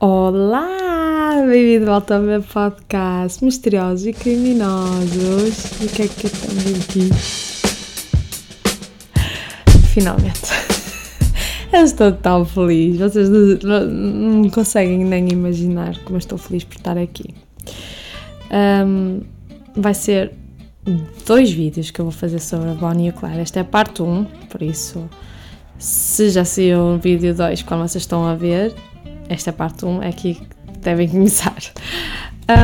Olá! Bem-vindo de volta ao meu podcast Misteriosos e Criminosos. E o que é que estamos aqui? Finalmente. Eu estou tão feliz. Vocês não, não conseguem nem imaginar como eu estou feliz por estar aqui. Um, vai ser dois vídeos que eu vou fazer sobre a Bonnie e o Clyde. Esta é a parte 1, por isso, se já saiu o vídeo 2 quando vocês estão a ver, esta parte 1, é aqui que devem começar.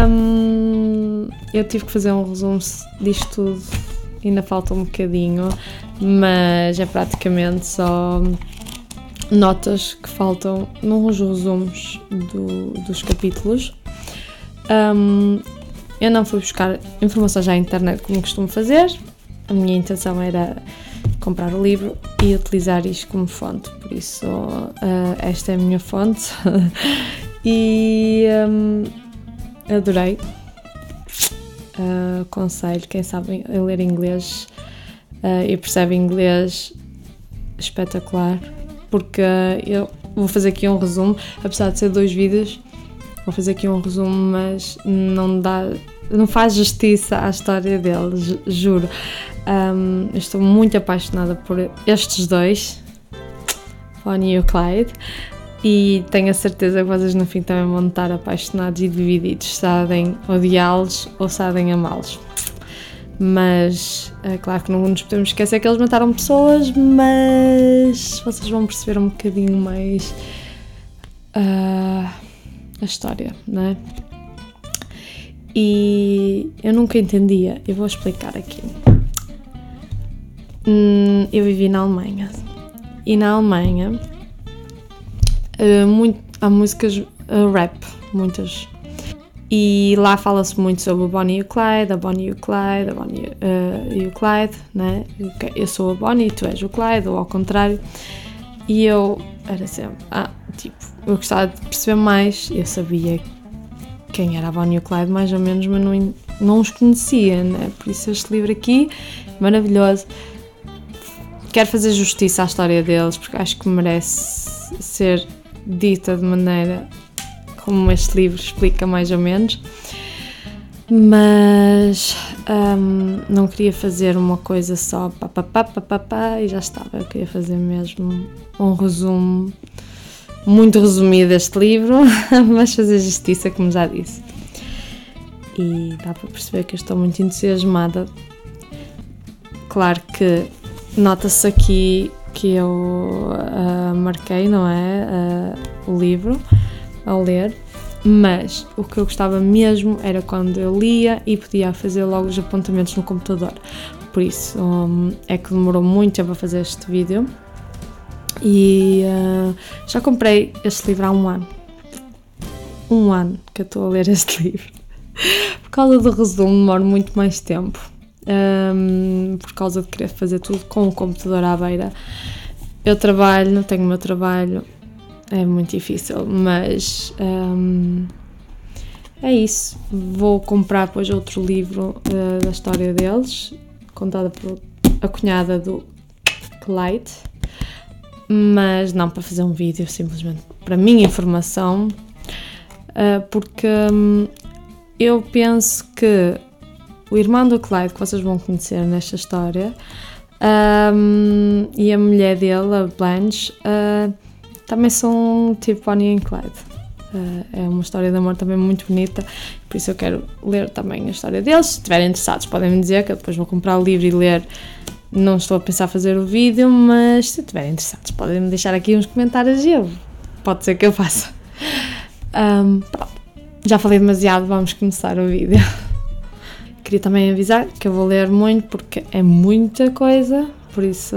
Um, eu tive que fazer um resumo disto tudo, ainda falta um bocadinho, mas é praticamente só notas que faltam nos resumos do, dos capítulos. Um, eu não fui buscar informações à internet como costumo fazer. A minha intenção era comprar o livro e utilizar isto como fonte, por isso uh, esta é a minha fonte e um, adorei. Uh, aconselho quem sabe ler inglês uh, e percebe inglês espetacular, porque eu vou fazer aqui um resumo, apesar de ser dois vídeos, vou fazer aqui um resumo, mas não dá, não faz justiça à história deles, juro. Um, estou muito apaixonada por estes dois, Bonnie e o Clyde, e tenho a certeza que vocês no fim também vão estar apaixonados e divididos, sabem odiá-los ou sabem amá-los. Mas é claro que não nos podemos esquecer que eles mataram pessoas, mas vocês vão perceber um bocadinho mais uh, a história, não é? E eu nunca entendia, eu vou explicar aqui. Hum, eu vivi na Alemanha e na Alemanha uh, muito, há músicas uh, rap, muitas. E lá fala-se muito sobre o Bonnie e o Clyde, a Bonnie e o Clyde, a Bonnie uh, e o Clyde, né? Eu sou a Bonnie, tu és o Clyde, ou ao contrário. E eu era sempre, ah, tipo, eu gostava de perceber mais, eu sabia quem era a Bonnie e o Clyde, mais ou menos, mas não, não os conhecia, né? Por isso este livro aqui, maravilhoso quero fazer justiça à história deles porque acho que merece ser dita de maneira como este livro explica mais ou menos. Mas um, não queria fazer uma coisa só pá, pá, pá, pá, pá, pá, e já estava, eu queria fazer mesmo um resumo muito resumido deste livro, mas fazer justiça como já disse. E dá para perceber que eu estou muito entusiasmada. Claro que Nota-se aqui que eu uh, marquei, não é? Uh, o livro ao ler, mas o que eu gostava mesmo era quando eu lia e podia fazer logo os apontamentos no computador. Por isso um, é que demorou muito tempo a fazer este vídeo e uh, já comprei este livro há um ano. Um ano que eu estou a ler este livro. Por causa do resumo, demora muito mais tempo um, por causa de querer fazer tudo com o computador à beira. Eu trabalho, tenho o meu trabalho, é muito difícil, mas um, é isso. Vou comprar depois outro livro uh, da história deles, contada por a cunhada do Clyde, mas não para fazer um vídeo, simplesmente para minha informação, uh, porque um, eu penso que o irmão do Clyde, que vocês vão conhecer nesta história, um, e a mulher dele, a Blanche, uh, também são tipo Bonnie e Clyde. Uh, é uma história de amor também muito bonita, por isso eu quero ler também a história deles. Se estiverem interessados, podem me dizer que eu depois vou comprar o livro e ler. Não estou a pensar fazer o vídeo, mas se estiverem interessados, podem me deixar aqui uns comentários e eu. Pode ser que eu faça. Um, pronto, já falei demasiado, vamos começar o vídeo. Queria também avisar que eu vou ler muito porque é muita coisa, por isso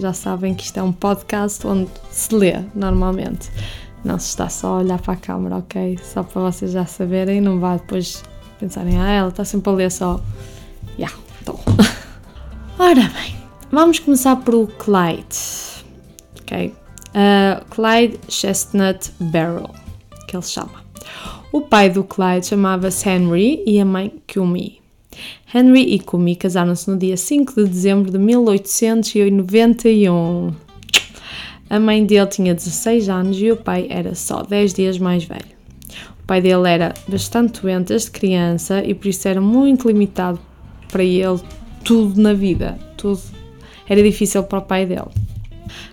já sabem que isto é um podcast onde se lê normalmente. Não se está só a olhar para a câmera, ok? Só para vocês já saberem, não vá depois pensarem, ah, ela está sempre a ler só. Já, yeah, estou. Ora bem, vamos começar por o Clyde, ok? Uh, Clyde Chestnut Barrel, que ele chama. O pai do Clyde chamava-se Henry e a mãe Kumi. Henry e Kumi casaram-se no dia 5 de dezembro de 1891. A mãe dele tinha 16 anos e o pai era só 10 dias mais velho. O pai dele era bastante doente desde criança e por isso era muito limitado para ele tudo na vida, tudo era difícil para o pai dele.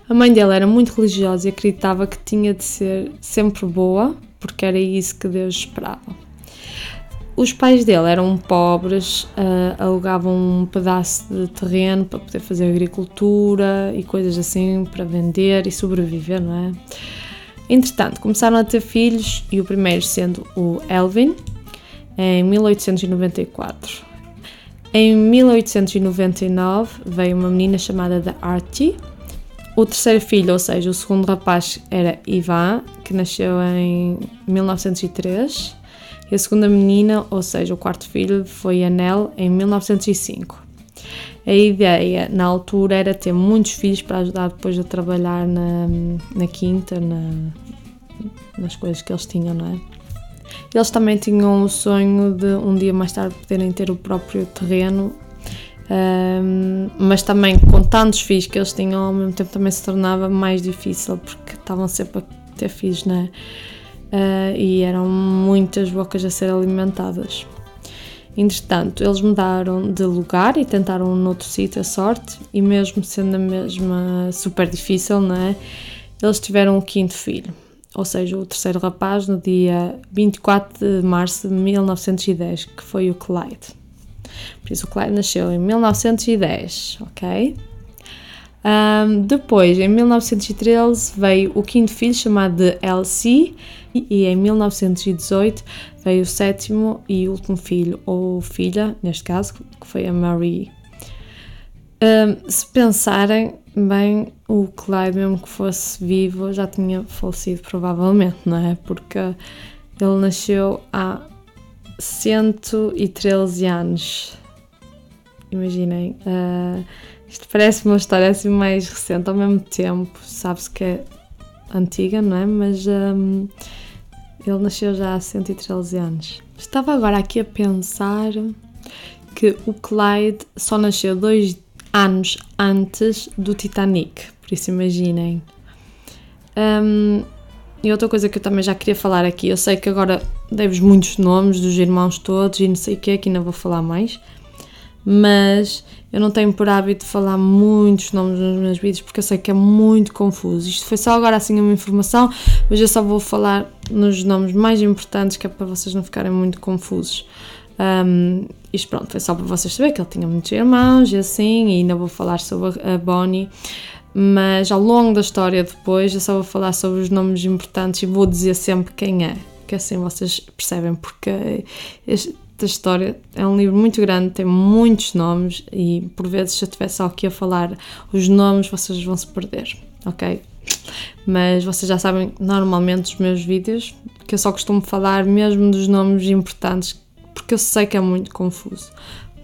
A mãe dele era muito religiosa e acreditava que tinha de ser sempre boa, porque era isso que Deus esperava. Os pais dele eram pobres, uh, alugavam um pedaço de terreno para poder fazer agricultura e coisas assim para vender e sobreviver, não é? Entretanto, começaram a ter filhos e o primeiro sendo o Elvin, em 1894. Em 1899 veio uma menina chamada da Archie. O terceiro filho, ou seja, o segundo rapaz, era Ivan, que nasceu em 1903. E a segunda menina, ou seja, o quarto filho, foi Anel em 1905. A ideia na altura era ter muitos filhos para ajudar depois a trabalhar na, na quinta, na, nas coisas que eles tinham, não é? Eles também tinham o sonho de um dia mais tarde poderem ter o próprio terreno, um, mas também com tantos filhos que eles tinham, ao mesmo tempo também se tornava mais difícil porque estavam sempre a ter filhos, não é? uh, e eram muitas bocas a ser alimentadas. Entretanto, eles mudaram de lugar e tentaram um noutro sítio a sorte, e mesmo sendo a mesma super difícil, não é? Eles tiveram o quinto filho, ou seja, o terceiro rapaz, no dia 24 de março de 1910, que foi o Clyde. Por isso, o Clyde nasceu em 1910, ok? Um, depois, em 1913, veio o quinto filho chamado de Elsie e em 1918 veio o sétimo e último filho, ou filha, neste caso, que foi a Marie. Um, se pensarem bem, o Clyde, mesmo que fosse vivo, já tinha falecido provavelmente, não é? Porque ele nasceu há 113 anos. Imaginem. Uh, isto parece uma história assim mais recente, ao mesmo tempo, sabe-se que é antiga, não é? Mas um, ele nasceu já há 113 anos. Estava agora aqui a pensar que o Clyde só nasceu dois anos antes do Titanic, por isso imaginem. Um, e outra coisa que eu também já queria falar aqui, eu sei que agora dei-vos muitos nomes dos irmãos todos e não sei o que, que ainda vou falar mais, mas eu não tenho por hábito de falar muitos nomes nos meus vídeos porque eu sei que é muito confuso. Isto foi só agora assim uma informação, mas eu só vou falar nos nomes mais importantes que é para vocês não ficarem muito confusos. Um, isto pronto, foi só para vocês saberem que ele tinha muitos irmãos e assim, e ainda vou falar sobre a Bonnie, mas ao longo da história depois eu só vou falar sobre os nomes importantes e vou dizer sempre quem é, que assim vocês percebem, porque este, da história. É um livro muito grande, tem muitos nomes e por vezes se eu estiver só aqui a falar os nomes vocês vão se perder, ok? Mas vocês já sabem normalmente os meus vídeos que eu só costumo falar mesmo dos nomes importantes porque eu sei que é muito confuso.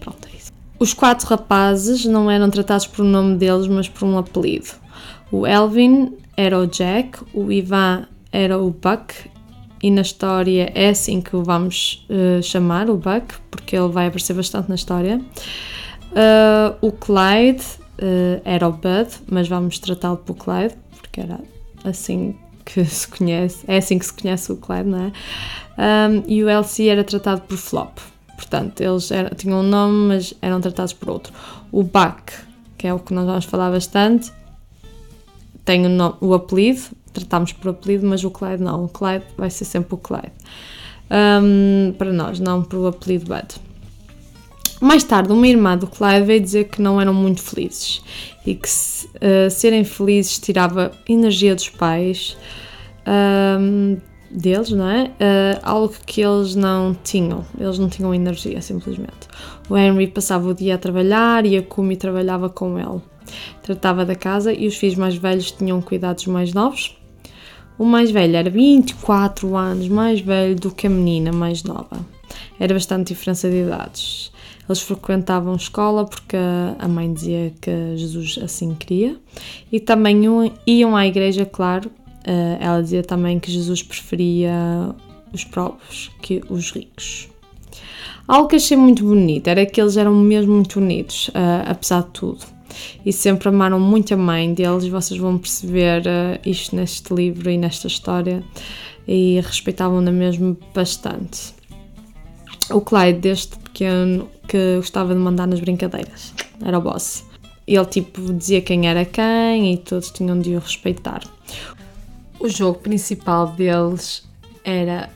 Pronto, é isso. Os quatro rapazes não eram tratados por um nome deles, mas por um apelido. O Elvin era o Jack, o Ivan era o Buck e na história é assim que o vamos uh, chamar, o Buck, porque ele vai aparecer bastante na história. Uh, o Clyde uh, era o Bud, mas vamos tratá-lo por Clyde, porque era assim que se conhece, é assim que se conhece o Clyde, não é? Um, e o Elsie era tratado por Flop, portanto, eles era, tinham um nome, mas eram tratados por outro. O Buck, que é o que nós vamos falar bastante, tem o, nome, o apelido, tratámos por apelido, mas o Clyde não. O Clyde vai ser sempre o Clyde. Um, para nós, não por o apelido Bud. Mais tarde, uma irmã do Clyde veio dizer que não eram muito felizes e que uh, serem felizes tirava energia dos pais um, deles, não é? Uh, algo que eles não tinham, eles não tinham energia, simplesmente. O Henry passava o dia a trabalhar e a Kumi trabalhava com ele. Tratava da casa e os filhos mais velhos tinham cuidados mais novos. O mais velho era 24 anos mais velho do que a menina mais nova. Era bastante diferença de idades. Eles frequentavam escola porque a mãe dizia que Jesus assim queria e também iam à igreja, claro. Eh, ela dizia também que Jesus preferia os pobres que os ricos. Algo que achei muito bonito era que eles eram mesmo muito unidos, eh, apesar de tudo. E sempre amaram muito a mãe deles. Vocês vão perceber uh, isto neste livro e nesta história e respeitavam-na mesmo bastante. O Clyde, desde pequeno, que gostava de mandar nas brincadeiras, era o boss. Ele tipo dizia quem era quem e todos tinham de o respeitar. O jogo principal deles era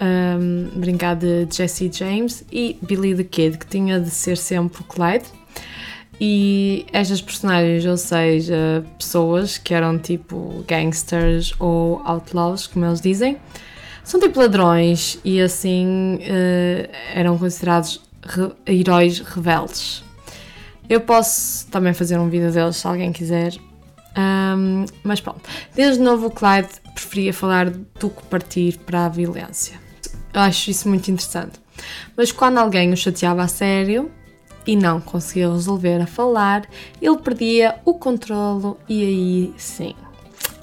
um, brincar de Jesse James e Billy the Kid, que tinha de ser sempre o Clyde. E estas personagens, ou seja, pessoas que eram tipo gangsters ou outlaws, como eles dizem, são tipo ladrões e assim uh, eram considerados re heróis rebeldes. Eu posso também fazer um vídeo deles se alguém quiser. Um, mas pronto, desde novo o Clyde preferia falar do que partir para a violência. Eu acho isso muito interessante. Mas quando alguém o chateava a sério e não conseguia resolver a falar, ele perdia o controlo e aí sim,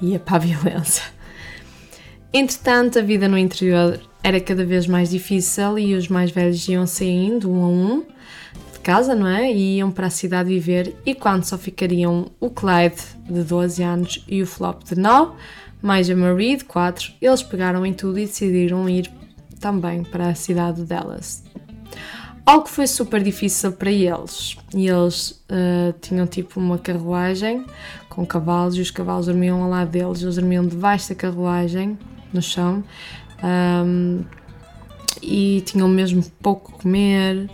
ia para a violência. Entretanto, a vida no interior era cada vez mais difícil e os mais velhos iam saindo um a um de casa, não é? E iam para a cidade viver e quando só ficariam o Clyde de 12 anos e o Flop de 9, mais a Marie de 4, eles pegaram em tudo e decidiram ir também para a cidade de Dallas. Algo que foi super difícil para eles. E eles uh, tinham tipo uma carruagem com cavalos e os cavalos dormiam ao lado deles. Eles dormiam debaixo da carruagem, no chão, um, e tinham mesmo pouco a comer.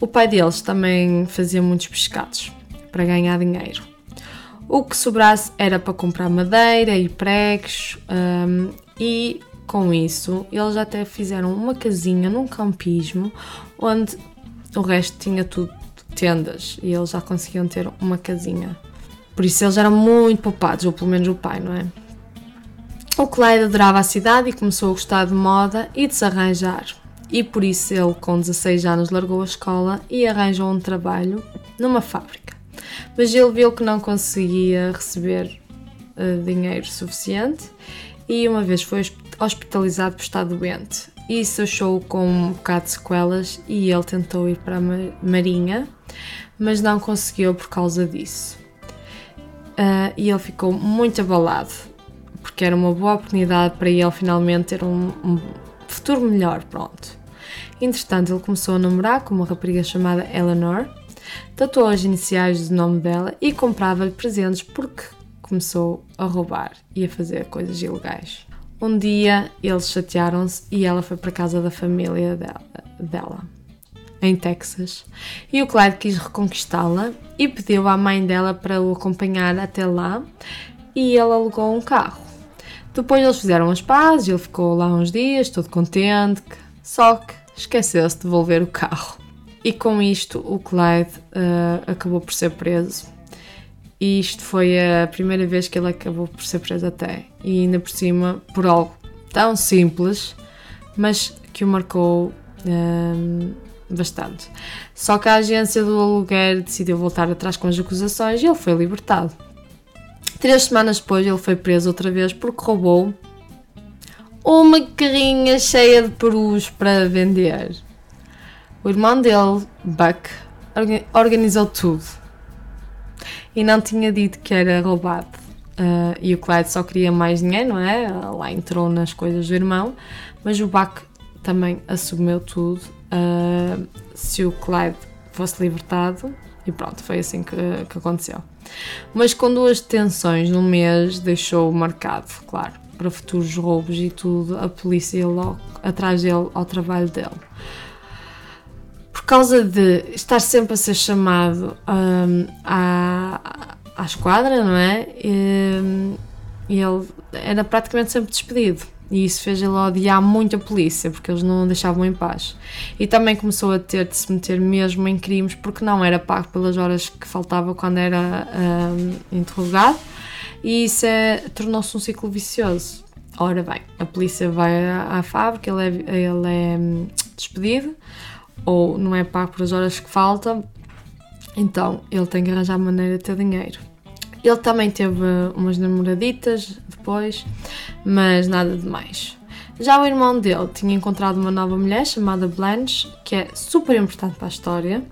O pai deles também fazia muitos pescados para ganhar dinheiro. O que sobrasse era para comprar madeira e pregos um, e com isso, eles até fizeram uma casinha num campismo onde o resto tinha tudo tendas e eles já conseguiam ter uma casinha. Por isso eles eram muito poupados, ou pelo menos o pai, não é? O Clyde adorava a cidade e começou a gostar de moda e de se arranjar. E por isso ele, com 16 anos, largou a escola e arranjou um trabalho numa fábrica. Mas ele viu que não conseguia receber uh, dinheiro suficiente e uma vez foi hospitalizado por estar doente. Isso achou com um bocado de sequelas e ele tentou ir para a Marinha, mas não conseguiu por causa disso. Uh, e ele ficou muito abalado, porque era uma boa oportunidade para ele finalmente ter um, um futuro melhor, pronto. Entretanto, ele começou a namorar com uma rapariga chamada Eleanor, tatuou as iniciais do nome dela e comprava-lhe presentes porque começou a roubar e a fazer coisas ilegais. Um dia eles chatearam-se e ela foi para a casa da família dela, dela, em Texas. E o Clyde quis reconquistá-la e pediu à mãe dela para o acompanhar até lá e ele alugou um carro. Depois eles fizeram as pazes, ele ficou lá uns dias, todo contente, só que esqueceu-se de devolver o carro. E com isto o Clyde uh, acabou por ser preso e isto foi a primeira vez que ele acabou por ser preso até. E ainda por cima, por algo tão simples, mas que o marcou hum, bastante. Só que a agência do aluguer decidiu voltar atrás com as acusações e ele foi libertado. Três semanas depois, ele foi preso outra vez porque roubou uma carrinha cheia de perus para vender. O irmão dele, Buck, organizou tudo e não tinha dito que era roubado. Uh, e o Clyde só queria mais dinheiro, não é? Lá entrou nas coisas do irmão, mas o Buck também assumiu tudo. Uh, se o Clyde fosse libertado, e pronto, foi assim que, que aconteceu. Mas com duas detenções no mês, deixou marcado, claro, para futuros roubos e tudo, a polícia ia logo atrás dele ao trabalho dele causa de estar sempre a ser chamado um, à, à esquadra, não é? E, ele era praticamente sempre despedido. E isso fez ele odiar muito a polícia, porque eles não o deixavam em paz. E também começou a ter de se meter mesmo em crimes, porque não era pago pelas horas que faltava quando era um, interrogado. E isso é, tornou-se um ciclo vicioso. Ora bem, a polícia vai à, à fábrica, ele é, ele é hum, despedido ou não é pago por as horas que falta, então ele tem que arranjar maneira de ter dinheiro. Ele também teve umas namoraditas depois, mas nada de mais. Já o irmão dele tinha encontrado uma nova mulher chamada Blanche, que é super importante para a história.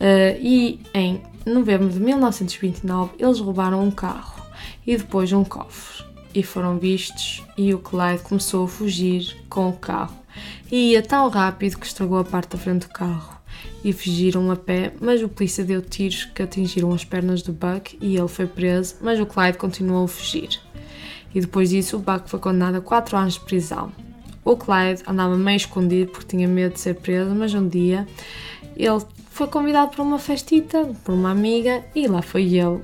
Uh, e em novembro de 1929, eles roubaram um carro e depois um cofre e foram vistos e o Clyde começou a fugir com o carro e ia tão rápido que estragou a parte da frente do carro e fugiram a pé, mas o polícia deu tiros que atingiram as pernas do Buck e ele foi preso, mas o Clyde continuou a fugir. E depois disso, o Buck foi condenado a 4 anos de prisão. O Clyde andava meio escondido porque tinha medo de ser preso, mas um dia ele foi convidado para uma festita por uma amiga e lá foi ele.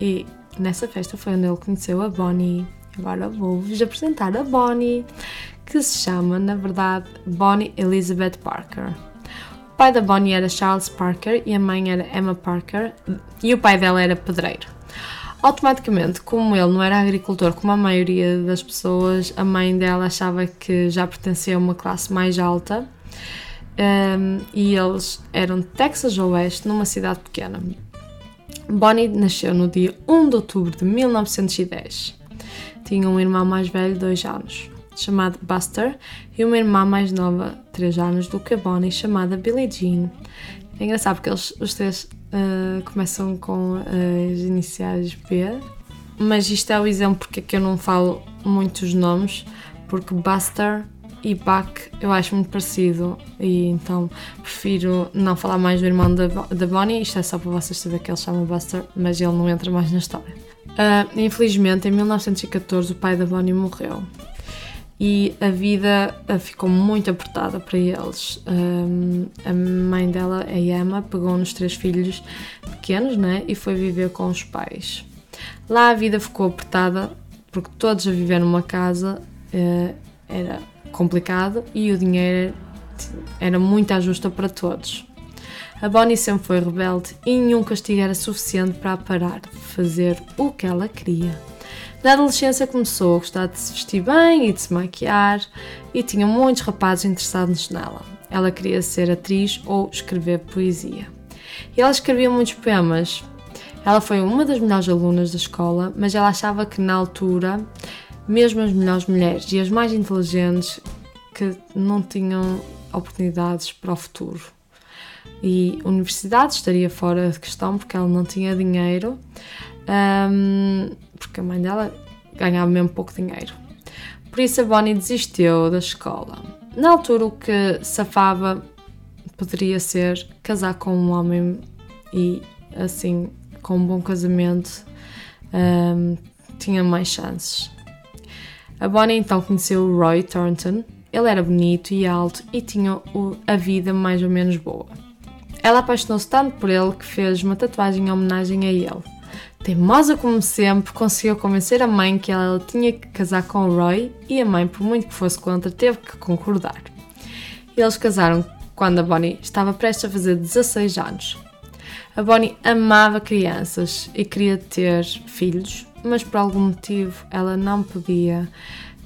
E nessa festa foi onde ele conheceu a Bonnie. Agora vou-vos apresentar a Bonnie, que se chama, na verdade, Bonnie Elizabeth Parker. O pai da Bonnie era Charles Parker e a mãe era Emma Parker, e o pai dela era pedreiro. Automaticamente, como ele não era agricultor como a maioria das pessoas, a mãe dela achava que já pertencia a uma classe mais alta um, e eles eram de Texas Oeste, numa cidade pequena. Bonnie nasceu no dia 1 de outubro de 1910. Tinha um irmão mais velho, dois anos, chamado Buster, e uma irmã mais nova, três anos, do que a Bonnie, chamada Billie Jean. É engraçado porque eles, os três uh, começam com as iniciais B, mas isto é o exemplo porque é que eu não falo muitos nomes, porque Buster e Buck eu acho muito parecido e então prefiro não falar mais do irmão da Bonnie, isto é só para vocês saberem que ele chama Buster, mas ele não entra mais na história. Uh, infelizmente, em 1914 o pai da Bonnie morreu e a vida uh, ficou muito apertada para eles. Um, a mãe dela, a Emma, pegou nos três filhos pequenos né, e foi viver com os pais. Lá a vida ficou apertada porque todos a viver numa casa uh, era complicado e o dinheiro era muito ajusta para todos. A Bonnie sempre foi rebelde e nenhum castigo era suficiente para parar de fazer o que ela queria. Na adolescência começou a gostar de se vestir bem e de se maquiar e tinha muitos rapazes interessados nela. Ela queria ser atriz ou escrever poesia. E ela escrevia muitos poemas. Ela foi uma das melhores alunas da escola, mas ela achava que na altura mesmo as melhores mulheres e as mais inteligentes que não tinham oportunidades para o futuro. E universidade estaria fora de questão porque ela não tinha dinheiro, um, porque a mãe dela ganhava mesmo pouco dinheiro. Por isso a Bonnie desistiu da escola. Na altura, o que safava poderia ser casar com um homem e, assim, com um bom casamento, um, tinha mais chances. A Bonnie então conheceu o Roy Thornton. Ele era bonito e alto e tinha a vida mais ou menos boa. Ela apaixonou-se tanto por ele que fez uma tatuagem em homenagem a ele. Teimosa como sempre, conseguiu convencer a mãe que ela tinha que casar com o Roy e a mãe, por muito que fosse contra, teve que concordar. Eles casaram quando a Bonnie estava prestes a fazer 16 anos. A Bonnie amava crianças e queria ter filhos, mas por algum motivo ela não podia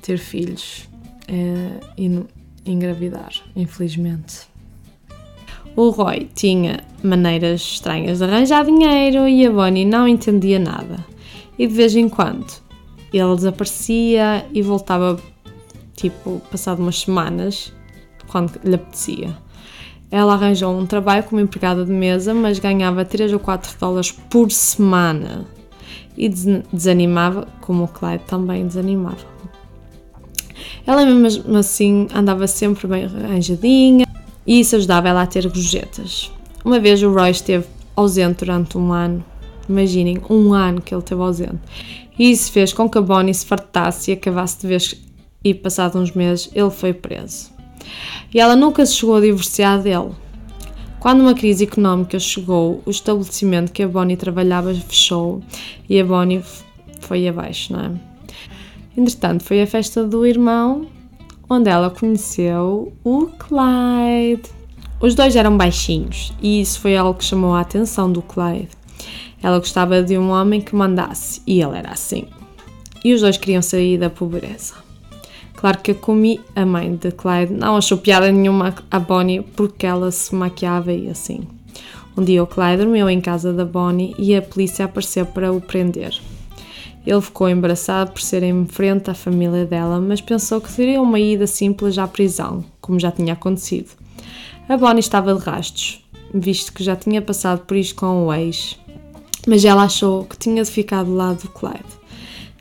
ter filhos eh, e engravidar, infelizmente. O Roy tinha maneiras estranhas de arranjar dinheiro e a Bonnie não entendia nada. E de vez em quando ele desaparecia e voltava, tipo, passado umas semanas, quando lhe apetecia. Ela arranjou um trabalho como empregada de mesa, mas ganhava 3 ou 4 dólares por semana e desanimava, como o Clyde também desanimava. Ela mesmo assim andava sempre bem arranjadinha e isso ajudava ela a ter gorjetas. Uma vez o Roy esteve ausente durante um ano. Imaginem, um ano que ele esteve ausente. E isso fez com que a Bonnie se fartasse e acabasse de vez e passado uns meses ele foi preso. E ela nunca se chegou a divorciar dele. Quando uma crise económica chegou, o estabelecimento que a Bonnie trabalhava fechou e a Bonnie foi abaixo, não é? Entretanto, foi a festa do irmão onde ela conheceu o Clyde. Os dois eram baixinhos e isso foi algo que chamou a atenção do Clyde. Ela gostava de um homem que mandasse e ele era assim. E os dois queriam sair da pobreza. Claro que a Kumi, a mãe de Clyde, não achou piada nenhuma a Bonnie porque ela se maquiava e assim. Um dia o Clyde dormiu em casa da Bonnie e a polícia apareceu para o prender. Ele ficou embaraçado por ser em frente à família dela, mas pensou que seria uma ida simples à prisão, como já tinha acontecido. A Bonnie estava de rastos, visto que já tinha passado por isto com o ex. mas ela achou que tinha de ficar do lado do Clyde.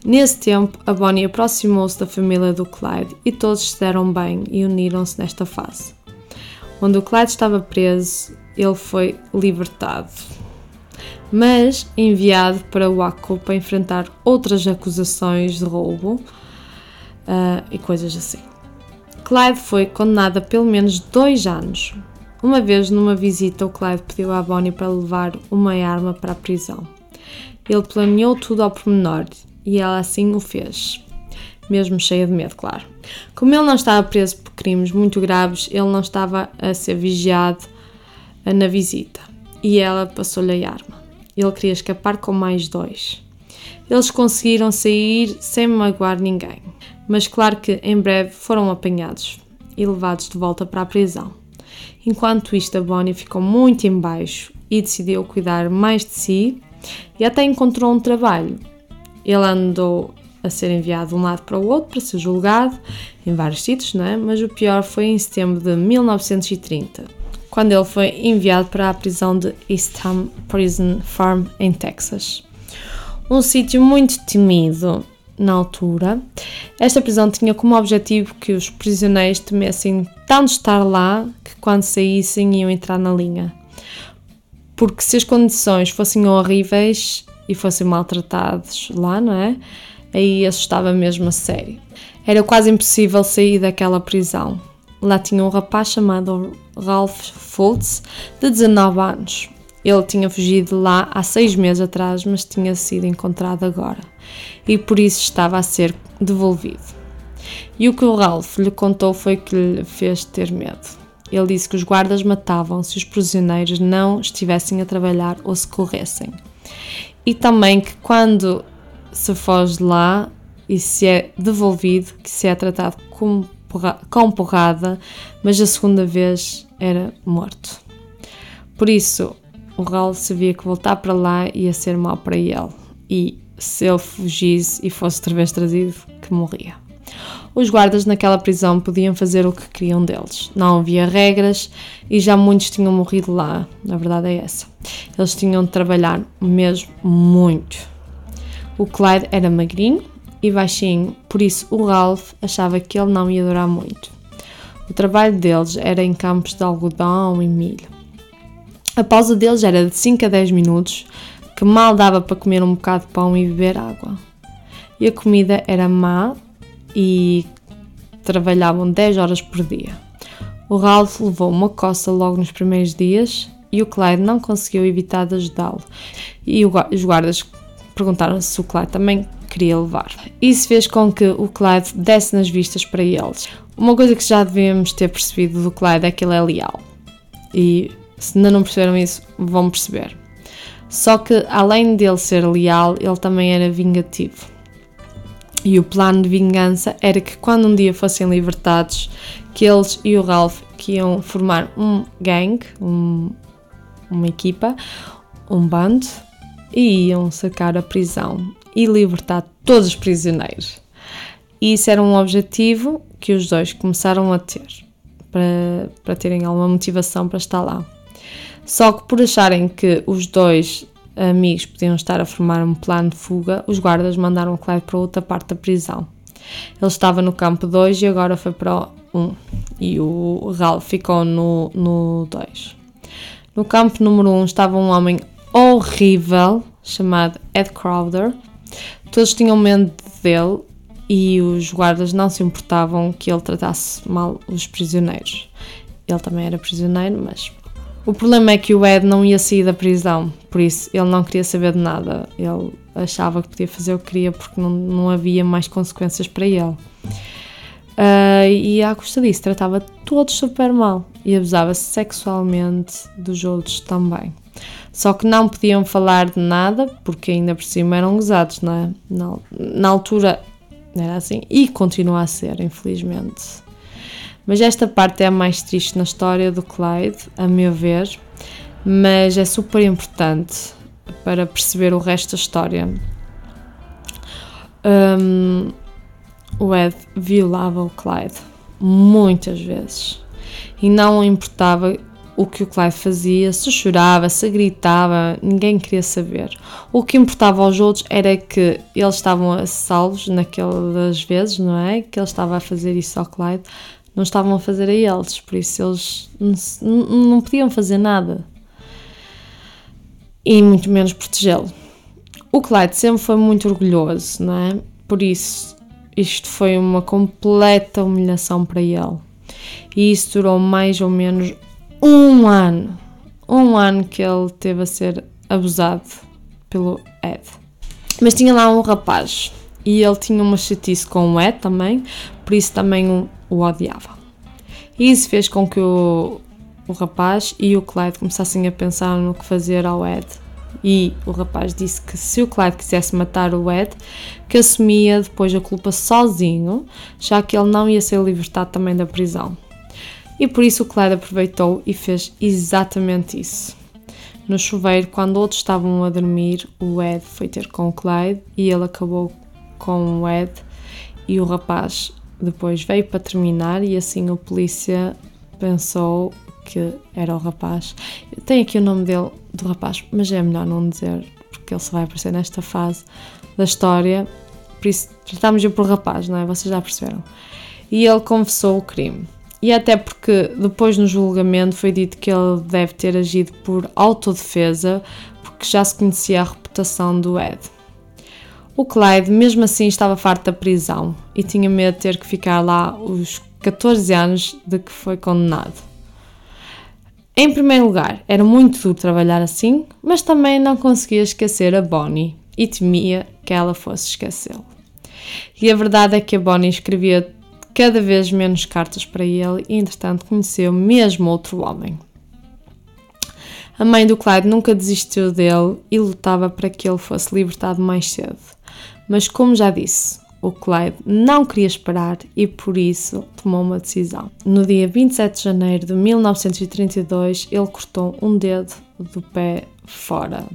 Nesse tempo, a Bonnie aproximou-se da família do Clyde e todos se deram bem e uniram-se nesta fase. Onde o Clyde estava preso, ele foi libertado, mas enviado para Waco para enfrentar outras acusações de roubo uh, e coisas assim. Clyde foi condenado a pelo menos dois anos. Uma vez, numa visita, o Clyde pediu à Bonnie para levar uma arma para a prisão. Ele planeou tudo ao pormenor e ela assim o fez, mesmo cheia de medo, claro. Como ele não estava preso por crimes muito graves, ele não estava a ser vigiado na visita e ela passou-lhe a arma. Ele queria escapar com mais dois. Eles conseguiram sair sem magoar ninguém, mas claro que em breve foram apanhados e levados de volta para a prisão. Enquanto isto, a Bonnie ficou muito embaixo e decidiu cuidar mais de si e até encontrou um trabalho. Ele andou a ser enviado de um lado para o outro para ser julgado em vários sítios, não é? mas o pior foi em setembro de 1930, quando ele foi enviado para a prisão de Eastham Prison Farm em Texas. Um sítio muito temido na altura. Esta prisão tinha como objetivo que os prisioneiros temessem tanto estar lá que quando saíssem iam entrar na linha. Porque se as condições fossem horríveis e fossem maltratados lá, não é? Aí assustava mesmo a sério. Era quase impossível sair daquela prisão. Lá tinha um rapaz chamado Ralph Fultz, de 19 anos. Ele tinha fugido lá há seis meses atrás, mas tinha sido encontrado agora e por isso estava a ser devolvido. E o que o Ralph lhe contou foi que lhe fez ter medo. Ele disse que os guardas matavam se os prisioneiros não estivessem a trabalhar ou se corressem. E também que quando se foge lá e se é devolvido, que se é tratado com, com porrada, mas a segunda vez era morto. Por isso, o Ralph sabia que voltar para lá ia ser mal para ele e se ele fugisse e fosse outra vez trazido, que morria. Os guardas naquela prisão podiam fazer o que queriam deles. Não havia regras e já muitos tinham morrido lá. A verdade é essa. Eles tinham de trabalhar mesmo muito. O Clyde era magrinho e baixinho, por isso o Ralph achava que ele não ia durar muito. O trabalho deles era em campos de algodão e milho. A pausa deles era de 5 a 10 minutos, que mal dava para comer um bocado de pão e beber água. E a comida era má e trabalhavam 10 horas por dia. O Ralph levou uma coça logo nos primeiros dias e o Clyde não conseguiu evitar de ajudá-lo. E os guardas perguntaram se o Clyde também queria levar. Isso fez com que o Clyde desse nas vistas para eles. Uma coisa que já devíamos ter percebido do Clyde é que ele é leal. E se ainda não perceberam isso, vão perceber. Só que, além dele ser leal, ele também era vingativo. E o plano de vingança era que, quando um dia fossem libertados, que eles e o Ralph que iam formar um gang, um, uma equipa, um bando, e iam sacar a prisão e libertar todos os prisioneiros. E isso era um objetivo que os dois começaram a ter, para, para terem alguma motivação para estar lá. Só que por acharem que os dois amigos podiam estar a formar um plano de fuga, os guardas mandaram Clyde para outra parte da prisão. Ele estava no campo 2 e agora foi para o 1 e o Ralph ficou no 2. No campo número 1 um estava um homem horrível chamado Ed Crowder. Todos tinham medo dele e os guardas não se importavam que ele tratasse mal os prisioneiros. Ele também era prisioneiro, mas o problema é que o Ed não ia sair da prisão, por isso ele não queria saber de nada. Ele achava que podia fazer o que queria porque não, não havia mais consequências para ele. Uh, e à custa disso, tratava todos super mal e abusava sexualmente dos outros também. Só que não podiam falar de nada porque ainda por cima eram gozados, não é? Na, na altura era assim e continua a ser, infelizmente. Mas esta parte é a mais triste na história do Clyde, a meu ver, mas é super importante para perceber o resto da história. Um, o Ed violava o Clyde muitas vezes e não importava o que o Clyde fazia, se chorava, se gritava, ninguém queria saber. O que importava aos outros era que eles estavam a salvos naquelas vezes, não é? Que ele estava a fazer isso ao Clyde, não estavam a fazer a eles, por isso eles não, não podiam fazer nada. E muito menos protegê-lo. O Clyde sempre foi muito orgulhoso, não é? Por isso, isto foi uma completa humilhação para ele. E isso durou mais ou menos um ano. Um ano que ele teve a ser abusado pelo Ed. Mas tinha lá um rapaz e ele tinha uma chatice com o Ed também, por isso também o, o odiava. E isso fez com que o, o rapaz e o Clyde começassem a pensar no que fazer ao Ed. E o rapaz disse que se o Clyde quisesse matar o Ed, que assumia depois a culpa sozinho, já que ele não ia ser libertado também da prisão. E por isso o Clyde aproveitou e fez exatamente isso. No chuveiro, quando outros estavam a dormir, o Ed foi ter com o Clyde e ele acabou com o Ed e o rapaz depois veio para terminar e assim o polícia pensou que era o rapaz. Tem aqui o nome dele, do rapaz, mas é melhor não dizer porque ele só vai aparecer nesta fase da história. Por isso, tratamos-o por rapaz, não é? Vocês já perceberam. E ele confessou o crime. E até porque depois no julgamento foi dito que ele deve ter agido por autodefesa, porque já se conhecia a reputação do Ed. O Clyde, mesmo assim, estava farto da prisão e tinha medo de ter que ficar lá os 14 anos de que foi condenado. Em primeiro lugar, era muito duro trabalhar assim, mas também não conseguia esquecer a Bonnie e temia que ela fosse esquecê-lo. E a verdade é que a Bonnie escrevia cada vez menos cartas para ele e, entretanto, conheceu mesmo outro homem. A mãe do Clyde nunca desistiu dele e lutava para que ele fosse libertado mais cedo. Mas, como já disse, o Clyde não queria esperar e por isso tomou uma decisão. No dia 27 de janeiro de 1932, ele cortou um dedo do pé fora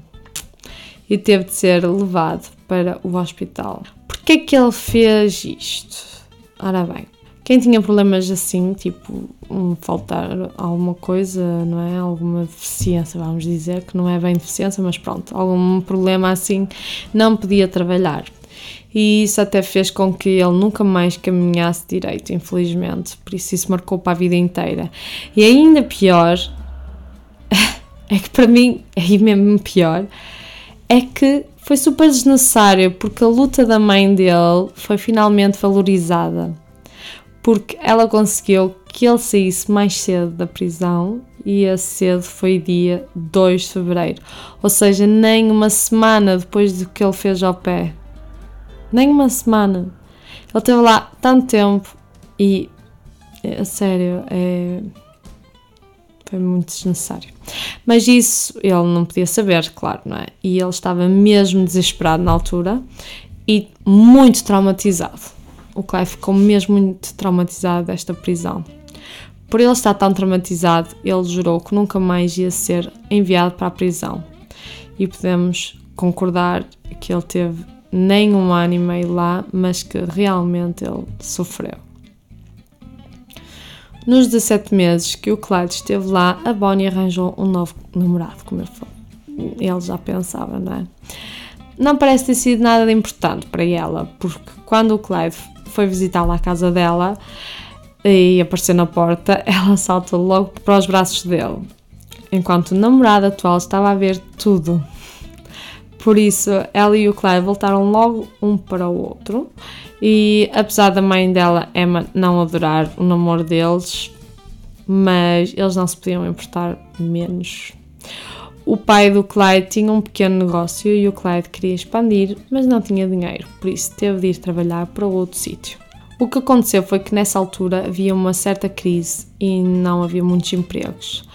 e teve de ser levado para o hospital. Por que é que ele fez isto? Ora bem, quem tinha problemas assim, tipo um, faltar alguma coisa, não é? Alguma deficiência, vamos dizer, que não é bem deficiência, mas pronto, algum problema assim, não podia trabalhar. E isso até fez com que ele nunca mais caminhasse direito, infelizmente. Por isso, isso marcou para a vida inteira. E ainda pior, é que para mim, aí mesmo pior, é que foi super desnecessário porque a luta da mãe dele foi finalmente valorizada. Porque ela conseguiu que ele saísse mais cedo da prisão e esse cedo foi dia 2 de fevereiro, ou seja, nem uma semana depois do que ele fez ao pé. Nem uma semana. Ele esteve lá tanto tempo e, a sério, é foi muito desnecessário. Mas isso ele não podia saber, claro, não é? E ele estava mesmo desesperado na altura e muito traumatizado. O Clive ficou mesmo muito traumatizado desta prisão. Por ele estar tão traumatizado, ele jurou que nunca mais ia ser enviado para a prisão. E podemos concordar que ele teve nem um ano e meio lá, mas que realmente ele sofreu. Nos 17 meses que o Clyde esteve lá, a Bonnie arranjou um novo namorado, como ele falou. Ele já pensava, não é? Não parece ter sido nada de importante para ela, porque quando o Clyde foi visitar lá a casa dela e apareceu na porta, ela saltou logo para os braços dele, enquanto o namorado atual estava a ver tudo. Por isso, ela e o Clyde voltaram logo um para o outro e apesar da mãe dela, Emma, não adorar o namoro deles, mas eles não se podiam importar menos. O pai do Clyde tinha um pequeno negócio e o Clyde queria expandir, mas não tinha dinheiro, por isso teve de ir trabalhar para outro sítio. O que aconteceu foi que nessa altura havia uma certa crise e não havia muitos empregos.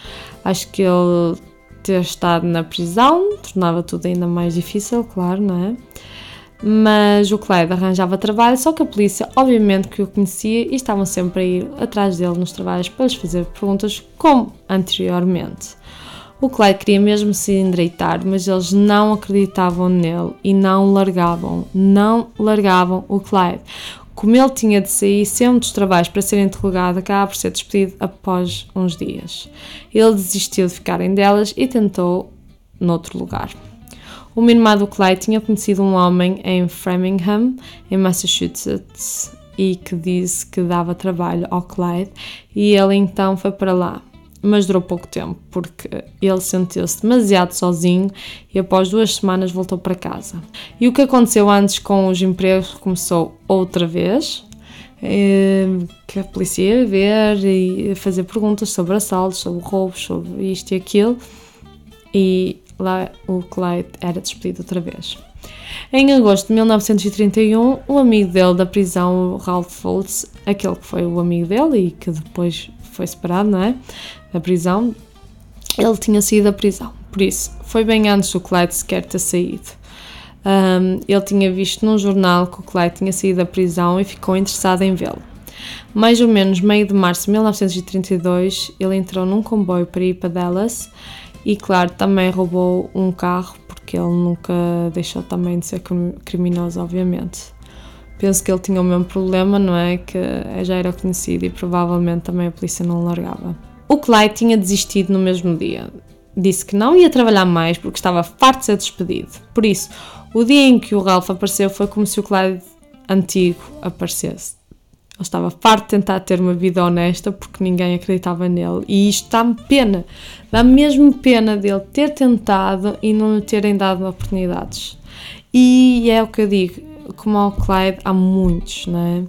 Acho que ele ter estado na prisão tornava tudo ainda mais difícil, claro, não é? mas o Clyde arranjava trabalho, só que a polícia obviamente que o conhecia e estavam sempre a ir atrás dele nos trabalhos para lhes fazer perguntas como anteriormente. O Clyde queria mesmo se endireitar, mas eles não acreditavam nele e não largavam, não largavam o Clyde. Como ele tinha de sair sempre dos trabalhos para ser interrogado, acaba por ser despedido após uns dias. Ele desistiu de ficarem delas e tentou noutro lugar. Uma irmã do Clyde tinha conhecido um homem em Framingham, em Massachusetts, e que disse que dava trabalho ao Clyde, e ele então foi para lá. Mas durou pouco tempo, porque ele sentiu-se demasiado sozinho e após duas semanas voltou para casa. E o que aconteceu antes com os empregos começou outra vez, eh, que a polícia ia ver e fazer perguntas sobre assaltos, sobre roubos, sobre isto e aquilo, e lá o Clyde era despedido outra vez. Em agosto de 1931, o amigo dele da prisão, Ralph Foltz, aquele que foi o amigo dele e que depois foi separado, não é? Da prisão, ele tinha saído da prisão. Por isso, foi bem antes do Clyde sequer ter saído. Um, ele tinha visto num jornal que o Clyde tinha saído da prisão e ficou interessado em vê-lo. Mais ou menos meio de março de 1932, ele entrou num comboio para ir para Dallas e, claro, também roubou um carro porque ele nunca deixou também de ser criminoso, obviamente. Penso que ele tinha o mesmo problema, não é? Que já era conhecido e provavelmente também a polícia não o largava. O Clyde tinha desistido no mesmo dia. Disse que não ia trabalhar mais porque estava farto de ser despedido. Por isso, o dia em que o Ralph apareceu foi como se o Clyde antigo aparecesse. Ele estava farto de tentar ter uma vida honesta porque ninguém acreditava nele. E isto dá-me pena. Dá -me mesmo pena dele ter tentado e não lhe terem dado oportunidades. E é o que eu digo, como ao Clyde, há muitos, não é?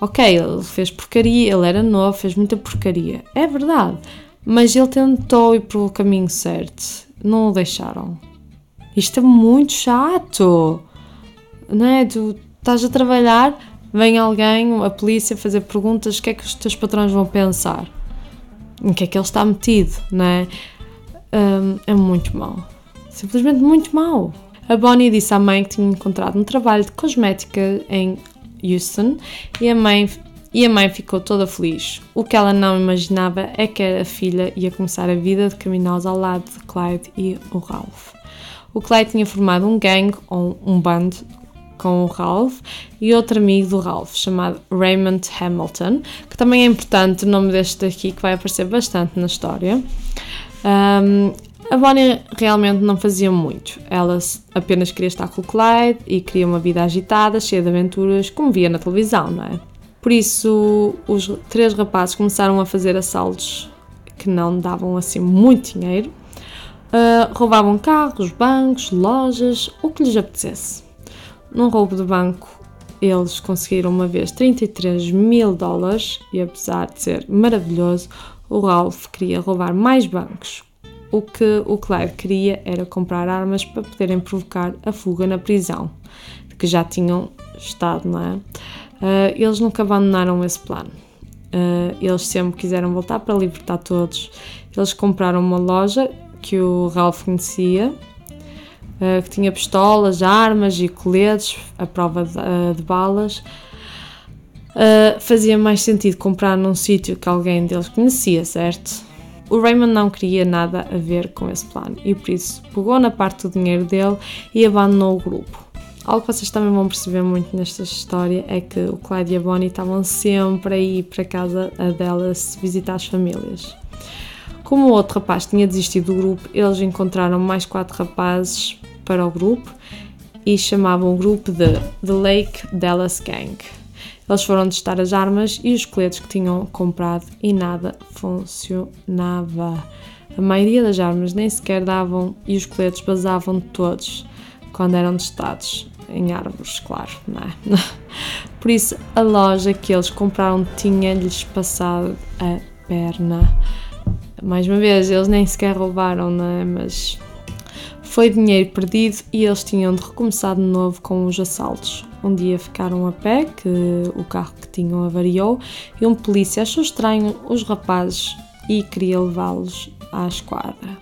Ok, ele fez porcaria, ele era novo, fez muita porcaria. É verdade. Mas ele tentou ir pelo caminho certo. Não o deixaram. Isto é muito chato. Não é? Tu estás a trabalhar vem alguém, a polícia, fazer perguntas, o que é que os teus patrões vão pensar? Em que é que ele está metido, não é? Um, é muito mau. Simplesmente muito mau. A Bonnie disse à mãe que tinha encontrado um trabalho de cosmética em Houston e a mãe e a mãe ficou toda feliz. O que ela não imaginava é que a filha ia começar a vida de criminosa ao lado de Clyde e o Ralph. O Clyde tinha formado um gangue ou um bando com o Ralph e outro amigo do Ralph, chamado Raymond Hamilton, que também é importante o nome deste aqui, que vai aparecer bastante na história. Um, a Bonnie realmente não fazia muito, ela apenas queria estar com o Clyde e queria uma vida agitada, cheia de aventuras, como via na televisão, não é? Por isso, os três rapazes começaram a fazer assaltos que não davam assim muito dinheiro, uh, roubavam carros, bancos, lojas, o que lhes apetecesse. Num roubo de banco, eles conseguiram uma vez 33 mil dólares e, apesar de ser maravilhoso, o Ralph queria roubar mais bancos. O que o Clyde queria era comprar armas para poderem provocar a fuga na prisão, que já tinham estado, não é? Uh, eles nunca abandonaram esse plano. Uh, eles sempre quiseram voltar para libertar todos. Eles compraram uma loja que o Ralph conhecia eh, que tinha pistolas, armas e coletes à prova de, balas. Fazia mais sentido comprar num sítio que alguém deles conhecia, certo? O Raymond não queria nada a ver com esse plano e por isso pegou na parte do dinheiro dele e abandonou o grupo. Algo que vocês também vão perceber muito nesta história é que o Clyde e a Bonnie estavam sempre a ir para casa delas visitar as famílias. Como o outro rapaz tinha desistido do grupo, eles encontraram mais quatro rapazes para o grupo e chamavam o grupo de The Lake Dallas Gang. Eles foram testar as armas e os coletes que tinham comprado e nada funcionava. A maioria das armas nem sequer davam e os coletes basavam todos quando eram testados em árvores, claro, não é? Por isso, a loja que eles compraram tinha-lhes passado a perna. Mais uma vez, eles nem sequer roubaram, não é? Mas foi dinheiro perdido e eles tinham de recomeçar de novo com os assaltos. Um dia ficaram a pé, que o carro que tinham avariou, e um polícia achou estranho os rapazes e queria levá-los à esquadra.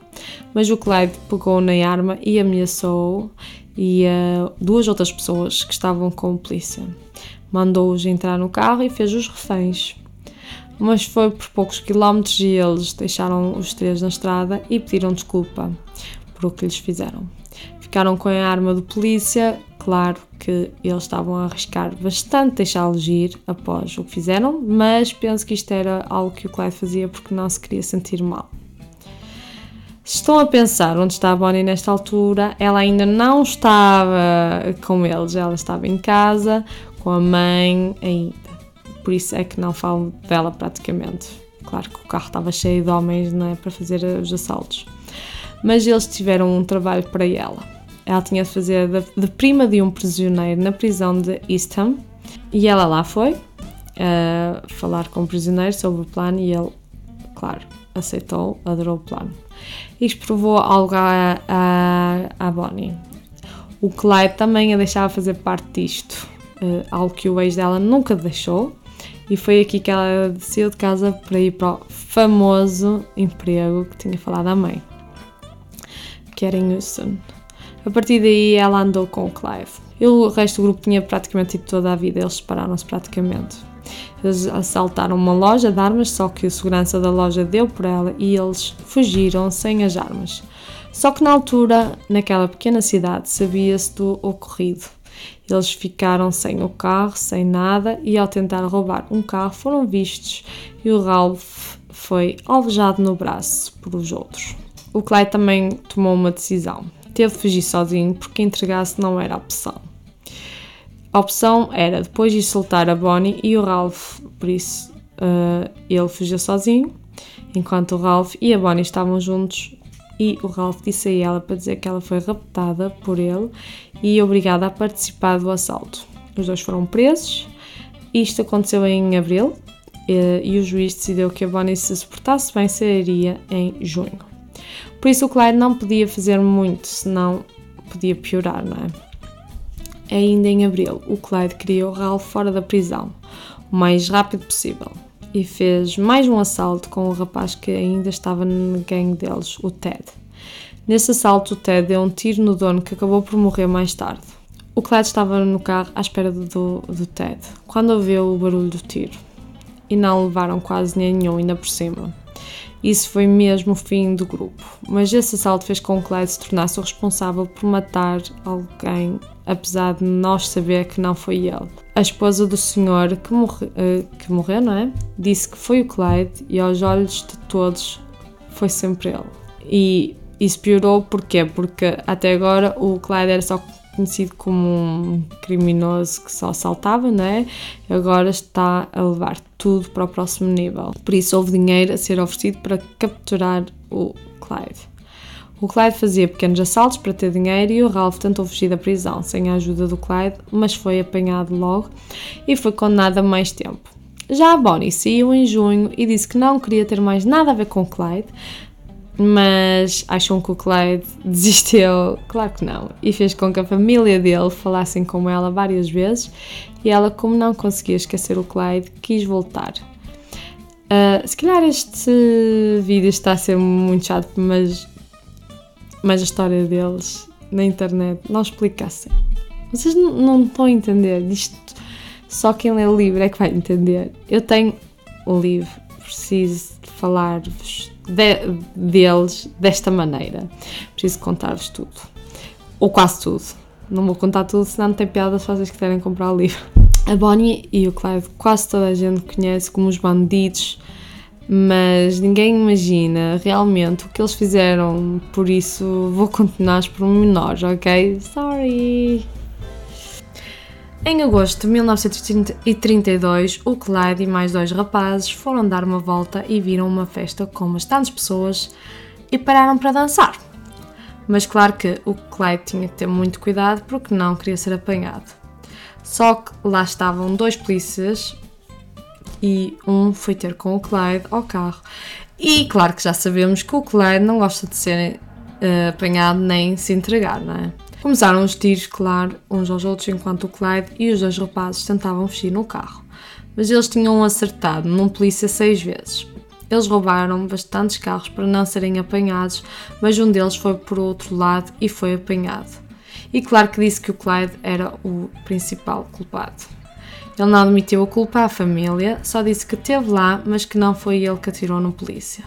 Mas o Clyde pegou na arma e ameaçou e uh, duas outras pessoas que estavam com a polícia. Mandou-os entrar no carro e fez-os reféns. Mas foi por poucos quilómetros e eles deixaram os três na estrada e pediram desculpa por o que lhes fizeram. Ficaram com a arma do polícia, claro que eles estavam a arriscar bastante deixá-los ir após o que fizeram, mas penso que isto era algo que o Clyde fazia porque não se queria sentir mal. Se estão a pensar onde está a Bonnie nesta altura, ela ainda não estava com eles, ela estava em casa com a mãe ainda. Por isso é que não falo dela praticamente. Claro que o carro estava cheio de homens é, para fazer os assaltos. Mas eles tiveram um trabalho para ela. Ela tinha de fazer de, prima de um prisioneiro na prisão de Eastham e ela lá foi uh, falar com o prisioneiro sobre o plano e ele, claro, aceitou, adorou o plano. Isto provou algo a, a, a Bonnie. O Clyde também a deixava fazer parte disto, uh, algo que o ex dela nunca deixou, e foi aqui que ela desceu de casa para ir para o famoso emprego que tinha falado à mãe, que era em Houston. A partir daí ela andou com o Clive. O resto do grupo tinha praticamente ido toda a vida, eles separaram-se praticamente. Eles assaltaram uma loja de armas, só que o segurança da loja deu por ela e eles fugiram sem as armas. Só que na altura, naquela pequena cidade, sabia-se do ocorrido. Eles ficaram sem o carro, sem nada, e ao tentar roubar um carro foram vistos e o Ralph foi alvejado no braço por os outros. O Clyde também tomou uma decisão. Teve de fugir sozinho porque entregar-se não era opção. A opção era depois de soltar a Bonnie e o Ralph, por isso uh, ele fugiu sozinho, enquanto o Ralph e a Bonnie estavam juntos e o Ralph disse a ela para dizer que ela foi raptada por ele e obrigada a participar do assalto. Os dois foram presos. Isto aconteceu em abril eh, e o juiz decidiu que a Bonnie se suportasse bem sairia em junho. Por isso o Clyde não podia fazer muito, senão podia piorar, não é? Ainda em abril, o Clyde o Ralph fora da prisão, o mais rápido possível, e fez mais um assalto com o rapaz que ainda estava no gangue deles, o Ted. Nesse assalto, o Ted deu um tiro no dono que acabou por morrer mais tarde. O Clyde estava no carro à espera do, do Ted, quando ouviu o barulho do tiro. E não levaram quase nenhum, ainda por cima. Isso foi mesmo o fim do grupo, mas esse assalto fez com que Clyde se tornasse o responsável por matar alguém, apesar de nós saber que não foi ele. A esposa do senhor que, morre, uh, que morreu, não é? Disse que foi o Clyde e aos olhos de todos foi sempre ele. E isso piorou porquê? Porque até agora o Clyde era só conhecido como um criminoso que só assaltava, não é? Agora está a levar tudo para o próximo nível. Por isso houve dinheiro a ser oferecido para capturar o Clyde. O Clyde fazia pequenos assaltos para ter dinheiro e o Ralph tentou fugir da prisão sem a ajuda do Clyde, mas foi apanhado logo e foi condenado a mais tempo. Já a Bonnie saiu em junho e disse que não queria ter mais nada a ver com o Clyde, mas acham que o Clyde desistiu? Claro que não. E fez com que a família dele falassem com ela várias vezes e ela, como não conseguia esquecer o Clyde, quis voltar. Uh, se calhar este vídeo está a ser muito chato, mas, mas a história deles na internet não explicassem. Vocês não, não estão a entender isto. Só quem lê o livro é que vai entender. Eu tenho o livro, preciso falar-vos de, deles desta maneira. Preciso contar-vos tudo. Ou quase tudo. Não vou contar tudo, senão não tem piada se vocês quiserem comprar o livro. A Bonnie e o Clive quase toda a gente conhece como os bandidos, mas ninguém imagina realmente o que eles fizeram, por isso vou continuar por menores, ok? Sorry! Em agosto de 1932, o Clyde e mais dois rapazes foram dar uma volta e viram uma festa com bastantes pessoas e pararam para dançar. Mas claro que o Clyde tinha que ter muito cuidado porque não queria ser apanhado. Só que lá estavam dois polícias e um foi ter com o Clyde ao carro. E claro que já sabemos que o Clyde não gosta de ser uh, apanhado nem se entregar, não é? Começaram os tiros, claro, uns aos outros, enquanto o Clyde e os dois rapazes tentavam fugir no carro. Mas eles tinham acertado num polícia seis vezes. Eles roubaram bastantes carros para não serem apanhados, mas um deles foi por outro lado e foi apanhado. E claro que disse que o Clyde era o principal culpado. Ele não admitiu a culpa à família, só disse que esteve lá, mas que não foi ele que atirou no polícia.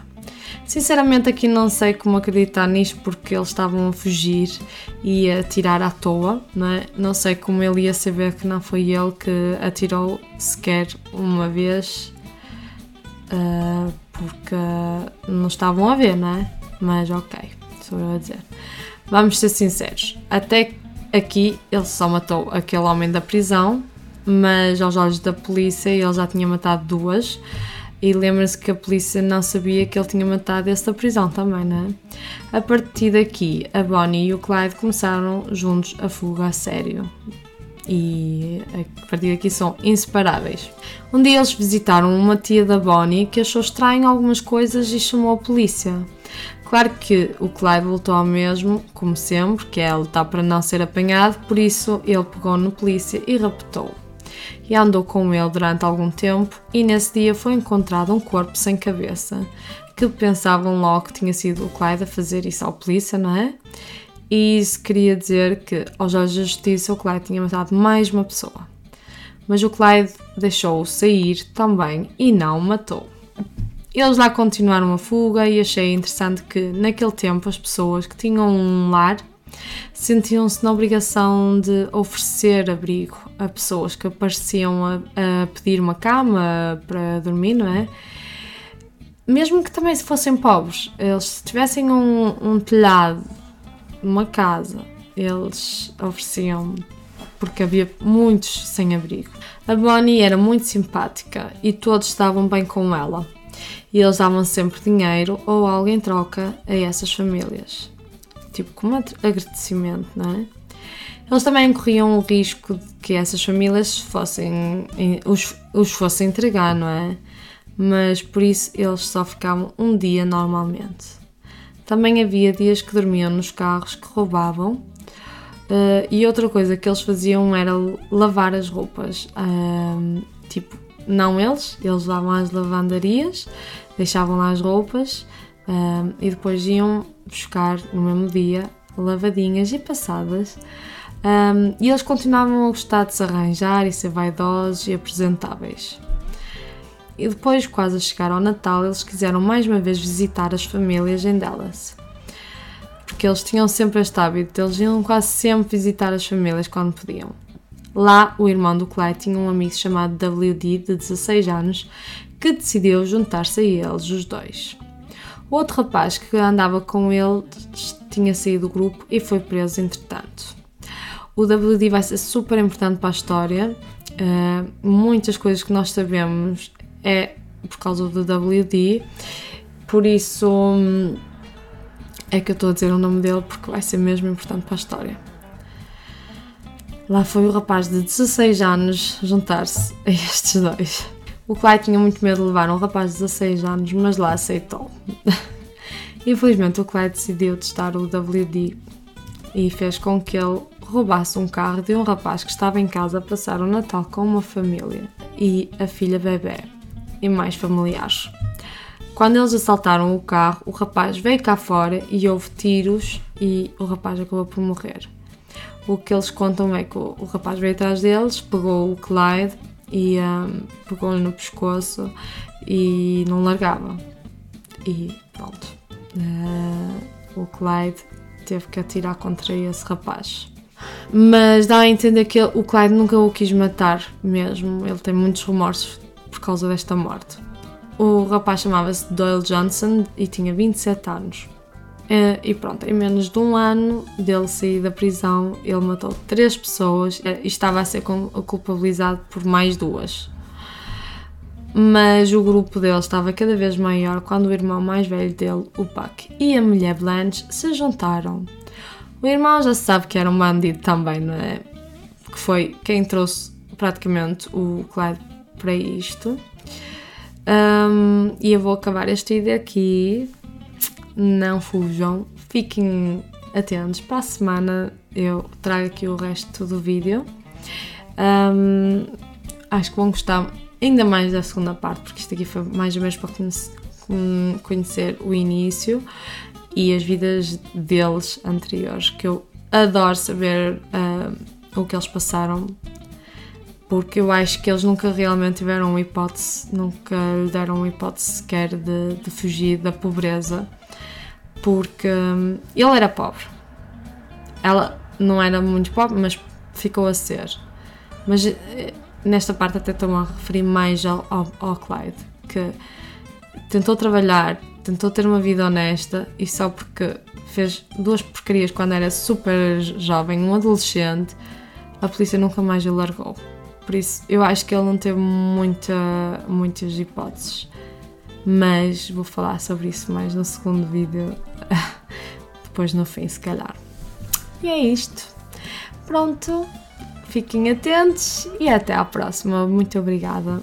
Sinceramente, aqui não sei como acreditar nisto porque eles estavam a fugir e a tirar à toa, não é? Não sei como ele ia saber que não foi ele que atirou sequer uma vez uh, porque não estavam a ver, não é? Mas ok, sou eu a dizer. Vamos ser sinceros, até aqui ele só matou aquele homem da prisão, mas aos olhos da polícia ele já tinha matado duas. E lembra-se que a polícia não sabia que ele tinha matado esse da prisão também, não é? A partir daqui, a Bonnie e o Clyde começaram juntos a fuga a sério. E a partir daqui são inseparáveis. Um dia eles visitaram uma tia da Bonnie que achou estranho algumas coisas e chamou a polícia. Claro que o Clyde voltou ao mesmo, como sempre, que é lutar para não ser apanhado, por isso ele pegou na polícia e raptou e andou com ele durante algum tempo e nesse dia foi encontrado um corpo sem cabeça, que pensavam logo que tinha sido o Clyde a fazer isso ao polícia, não é? E isso queria dizer que, aos olhos da justiça, o Clyde tinha matado mais uma pessoa. Mas o Clyde deixou-o sair também e não o matou. Eles lá continuaram a fuga e achei interessante que, naquele tempo, as pessoas que tinham um lar sentiam-se na obrigação de oferecer abrigo a pessoas que apareciam a, a, pedir uma cama para dormir, não é? Mesmo que também se fossem pobres, eles se tivessem um, um telhado, uma casa, eles ofereciam porque havia muitos sem abrigo. A Bonnie era muito simpática e todos estavam bem com ela. E eles davam sempre dinheiro ou algo em troca a essas famílias tipo, como agradecimento, não é? Eles também corriam o risco de que essas famílias fossem, os, os fossem entregar, não é? Mas por isso eles só ficavam um dia normalmente. Também havia dias que dormiam nos carros que roubavam. Uh, e outra coisa que eles faziam era lavar as roupas. Uh, tipo, não eles, eles lavavam as lavandarias, deixavam lá as roupas uh, e depois iam buscar no mesmo dia, lavadinhas e passadas. Um, e eles continuavam a gostar de se arranjar e ser vaidosos e apresentáveis. E depois, quase a chegar ao Natal, eles quiseram mais uma vez visitar as famílias em Dallas. Porque eles tinham sempre este hábito, eles iam quase sempre visitar as famílias quando podiam. Lá, o irmão do Clyde tinha um amigo chamado WD, de 16 anos, que decidiu juntar-se a eles, os dois. O outro rapaz que andava com ele tinha saído do grupo e foi preso entretanto. O WD vai ser super importante para a história. Uh, muitas coisas que nós sabemos é por causa do WD, por isso hum, é que eu estou a dizer o nome dele porque vai ser mesmo importante para a história. Lá foi o rapaz de 16 anos juntar-se a estes dois. O Clyde tinha muito medo de levar um rapaz de 16 anos, mas lá aceitou. Infelizmente, o Clyde decidiu testar o WD e fez com que ele roubasse um carro de um rapaz que estava em casa a passar o Natal com uma família e a filha bebê e mais familiares. Quando eles assaltaram o carro, o rapaz veio cá fora e houve tiros e o rapaz acabou por morrer. O que eles contam é que o, rapaz veio atrás deles, pegou o Clyde e um, pegou-lhe no pescoço e não largava. E pronto. Uh, o Clyde teve que atirar contra esse rapaz. Mas dá a entender que ele, o Clyde nunca o quis matar mesmo. Ele tem muitos remorsos por causa desta morte. O rapaz chamava-se Doyle Johnson e tinha 27 anos. Uh, e pronto, em menos de um ano dele sair da prisão, ele matou três pessoas e estava a ser culpabilizado por mais duas mas o grupo dele estava cada vez maior quando o irmão mais velho dele, o Buck, e a mulher Blanche se juntaram. O irmão já sabe que era um bandido também, não é? Que foi quem trouxe praticamente o Clyde para isto. Um, e eu vou acabar este vídeo aqui. Não fujam, fiquem atentos. Para a semana eu trago aqui o resto do vídeo. Um, acho que vão gostar ainda mais da segunda parte, porque isto aqui foi mais ou menos para conhecer o início e as vidas deles anteriores, que eu adoro saber uh, o que eles passaram porque eu acho que eles nunca realmente tiveram uma hipótese, nunca lhe deram uma hipótese sequer de, de fugir da pobreza, porque hum, ele era pobre. Ela não era muito pobre, mas ficou a ser. Mas eh, nesta parte até estou-me a referir mais ao, ao, ao Clyde, que tentou trabalhar, tentou ter uma vida honesta e só porque fez duas porcarias quando era super jovem, um adolescente, a polícia nunca mais o largou. Por isso, eu acho que ele não teve muita, muitas hipóteses. Mas vou falar sobre isso mais no segundo vídeo, depois no fim, se calhar. E é isto. Pronto, fiquem atentos e até à próxima. Muito obrigada.